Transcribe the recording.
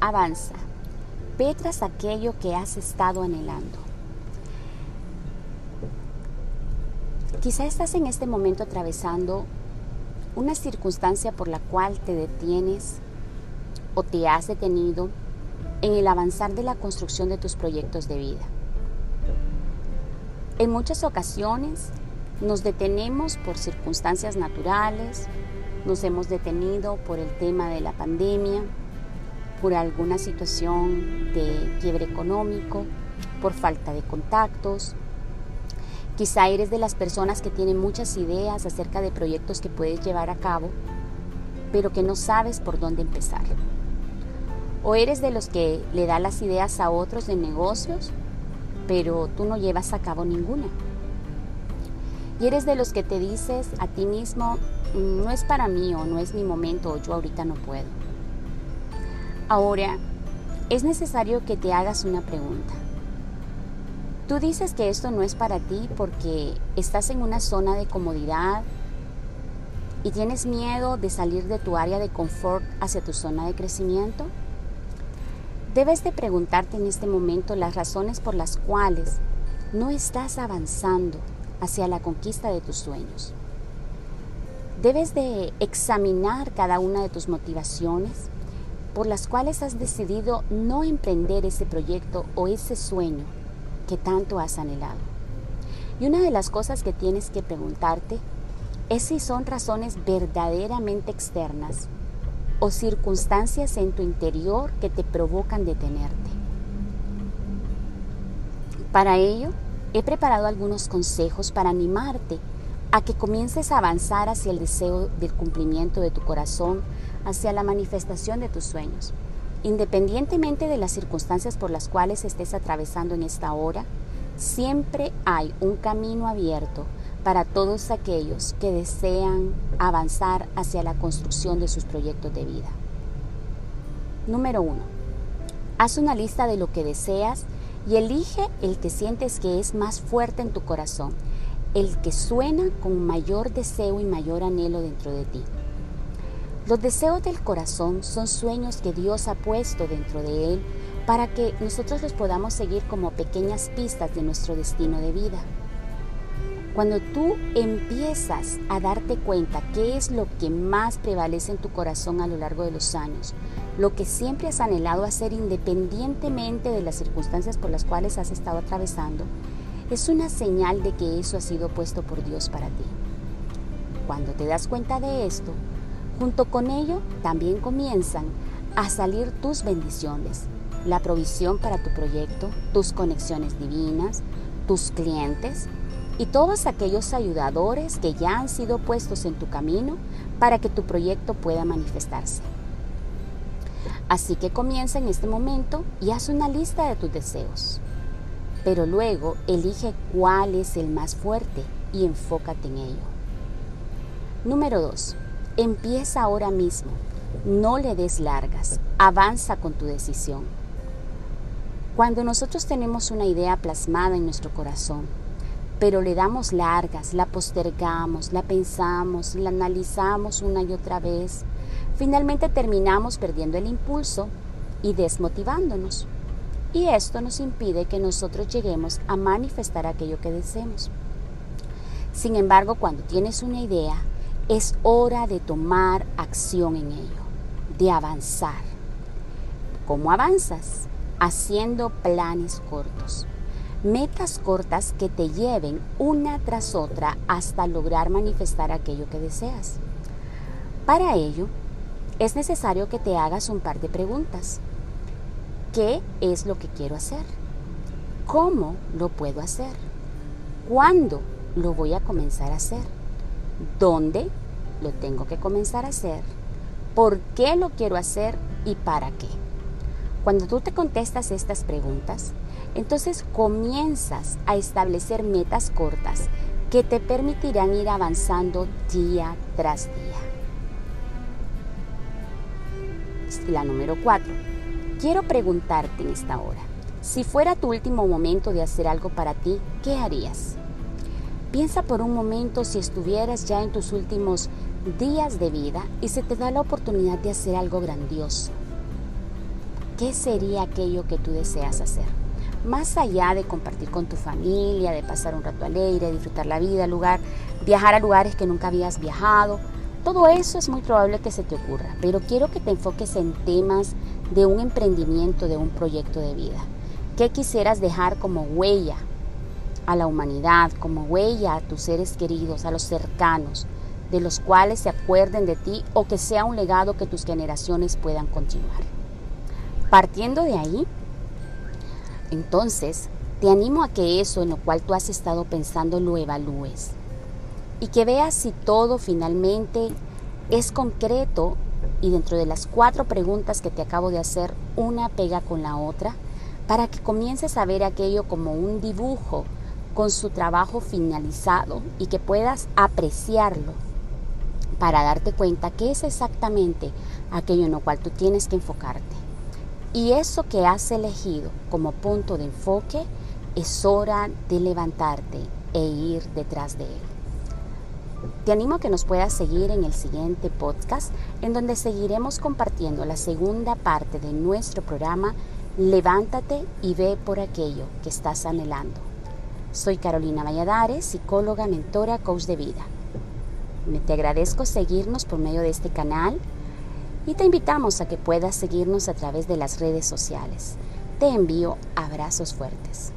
avanza, ve tras aquello que has estado anhelando. Quizá estás en este momento atravesando una circunstancia por la cual te detienes o te has detenido en el avanzar de la construcción de tus proyectos de vida. En muchas ocasiones nos detenemos por circunstancias naturales, nos hemos detenido por el tema de la pandemia, por alguna situación de quiebre económico, por falta de contactos. Quizá eres de las personas que tienen muchas ideas acerca de proyectos que puedes llevar a cabo, pero que no sabes por dónde empezar. O eres de los que le da las ideas a otros de negocios, pero tú no llevas a cabo ninguna. Y eres de los que te dices a ti mismo, mm, no es para mí o no es mi momento o yo ahorita no puedo. Ahora, es necesario que te hagas una pregunta. Tú dices que esto no es para ti porque estás en una zona de comodidad y tienes miedo de salir de tu área de confort hacia tu zona de crecimiento. Debes de preguntarte en este momento las razones por las cuales no estás avanzando hacia la conquista de tus sueños. Debes de examinar cada una de tus motivaciones por las cuales has decidido no emprender ese proyecto o ese sueño que tanto has anhelado. Y una de las cosas que tienes que preguntarte es si son razones verdaderamente externas o circunstancias en tu interior que te provocan detenerte. Para ello, he preparado algunos consejos para animarte a que comiences a avanzar hacia el deseo del cumplimiento de tu corazón, hacia la manifestación de tus sueños. Independientemente de las circunstancias por las cuales estés atravesando en esta hora, siempre hay un camino abierto para todos aquellos que desean avanzar hacia la construcción de sus proyectos de vida. Número 1. Haz una lista de lo que deseas y elige el que sientes que es más fuerte en tu corazón, el que suena con mayor deseo y mayor anhelo dentro de ti. Los deseos del corazón son sueños que Dios ha puesto dentro de él para que nosotros los podamos seguir como pequeñas pistas de nuestro destino de vida. Cuando tú empiezas a darte cuenta qué es lo que más prevalece en tu corazón a lo largo de los años, lo que siempre has anhelado hacer independientemente de las circunstancias por las cuales has estado atravesando, es una señal de que eso ha sido puesto por Dios para ti. Cuando te das cuenta de esto, Junto con ello también comienzan a salir tus bendiciones, la provisión para tu proyecto, tus conexiones divinas, tus clientes y todos aquellos ayudadores que ya han sido puestos en tu camino para que tu proyecto pueda manifestarse. Así que comienza en este momento y haz una lista de tus deseos. Pero luego elige cuál es el más fuerte y enfócate en ello. Número 2. Empieza ahora mismo. No le des largas. Avanza con tu decisión. Cuando nosotros tenemos una idea plasmada en nuestro corazón, pero le damos largas, la postergamos, la pensamos, la analizamos una y otra vez, finalmente terminamos perdiendo el impulso y desmotivándonos. Y esto nos impide que nosotros lleguemos a manifestar aquello que deseemos. Sin embargo, cuando tienes una idea, es hora de tomar acción en ello, de avanzar. ¿Cómo avanzas? Haciendo planes cortos, metas cortas que te lleven una tras otra hasta lograr manifestar aquello que deseas. Para ello, es necesario que te hagas un par de preguntas. ¿Qué es lo que quiero hacer? ¿Cómo lo puedo hacer? ¿Cuándo lo voy a comenzar a hacer? Dónde lo tengo que comenzar a hacer, por qué lo quiero hacer y para qué. Cuando tú te contestas estas preguntas, entonces comienzas a establecer metas cortas que te permitirán ir avanzando día tras día. La número 4. Quiero preguntarte en esta hora, si fuera tu último momento de hacer algo para ti, ¿qué harías? Piensa por un momento si estuvieras ya en tus últimos días de vida y se te da la oportunidad de hacer algo grandioso. ¿qué sería aquello que tú deseas hacer? Más allá de compartir con tu familia, de pasar un rato alegre, disfrutar la vida, lugar, viajar a lugares que nunca habías viajado, todo eso es muy probable que se te ocurra, pero quiero que te enfoques en temas de un emprendimiento, de un proyecto de vida. ¿Qué quisieras dejar como huella a la humanidad, como huella a tus seres queridos, a los cercanos, de los cuales se acuerden de ti o que sea un legado que tus generaciones puedan continuar? Partiendo de ahí, entonces, te animo a que eso en lo cual tú has estado pensando lo evalúes y que veas si todo finalmente es concreto y dentro de las cuatro preguntas que te acabo de hacer, una pega con la otra, para que comiences a ver aquello como un dibujo con su trabajo finalizado y que puedas apreciarlo para darte cuenta que es exactamente aquello en lo cual tú tienes que enfocarte. Y eso que has elegido como punto de enfoque es hora de levantarte e ir detrás de él. Te animo a que nos puedas seguir en el siguiente podcast, en donde seguiremos compartiendo la segunda parte de nuestro programa Levántate y ve por aquello que estás anhelando. Soy Carolina Valladares, psicóloga, mentora, coach de vida. Te agradezco seguirnos por medio de este canal y te invitamos a que puedas seguirnos a través de las redes sociales. Te envío abrazos fuertes.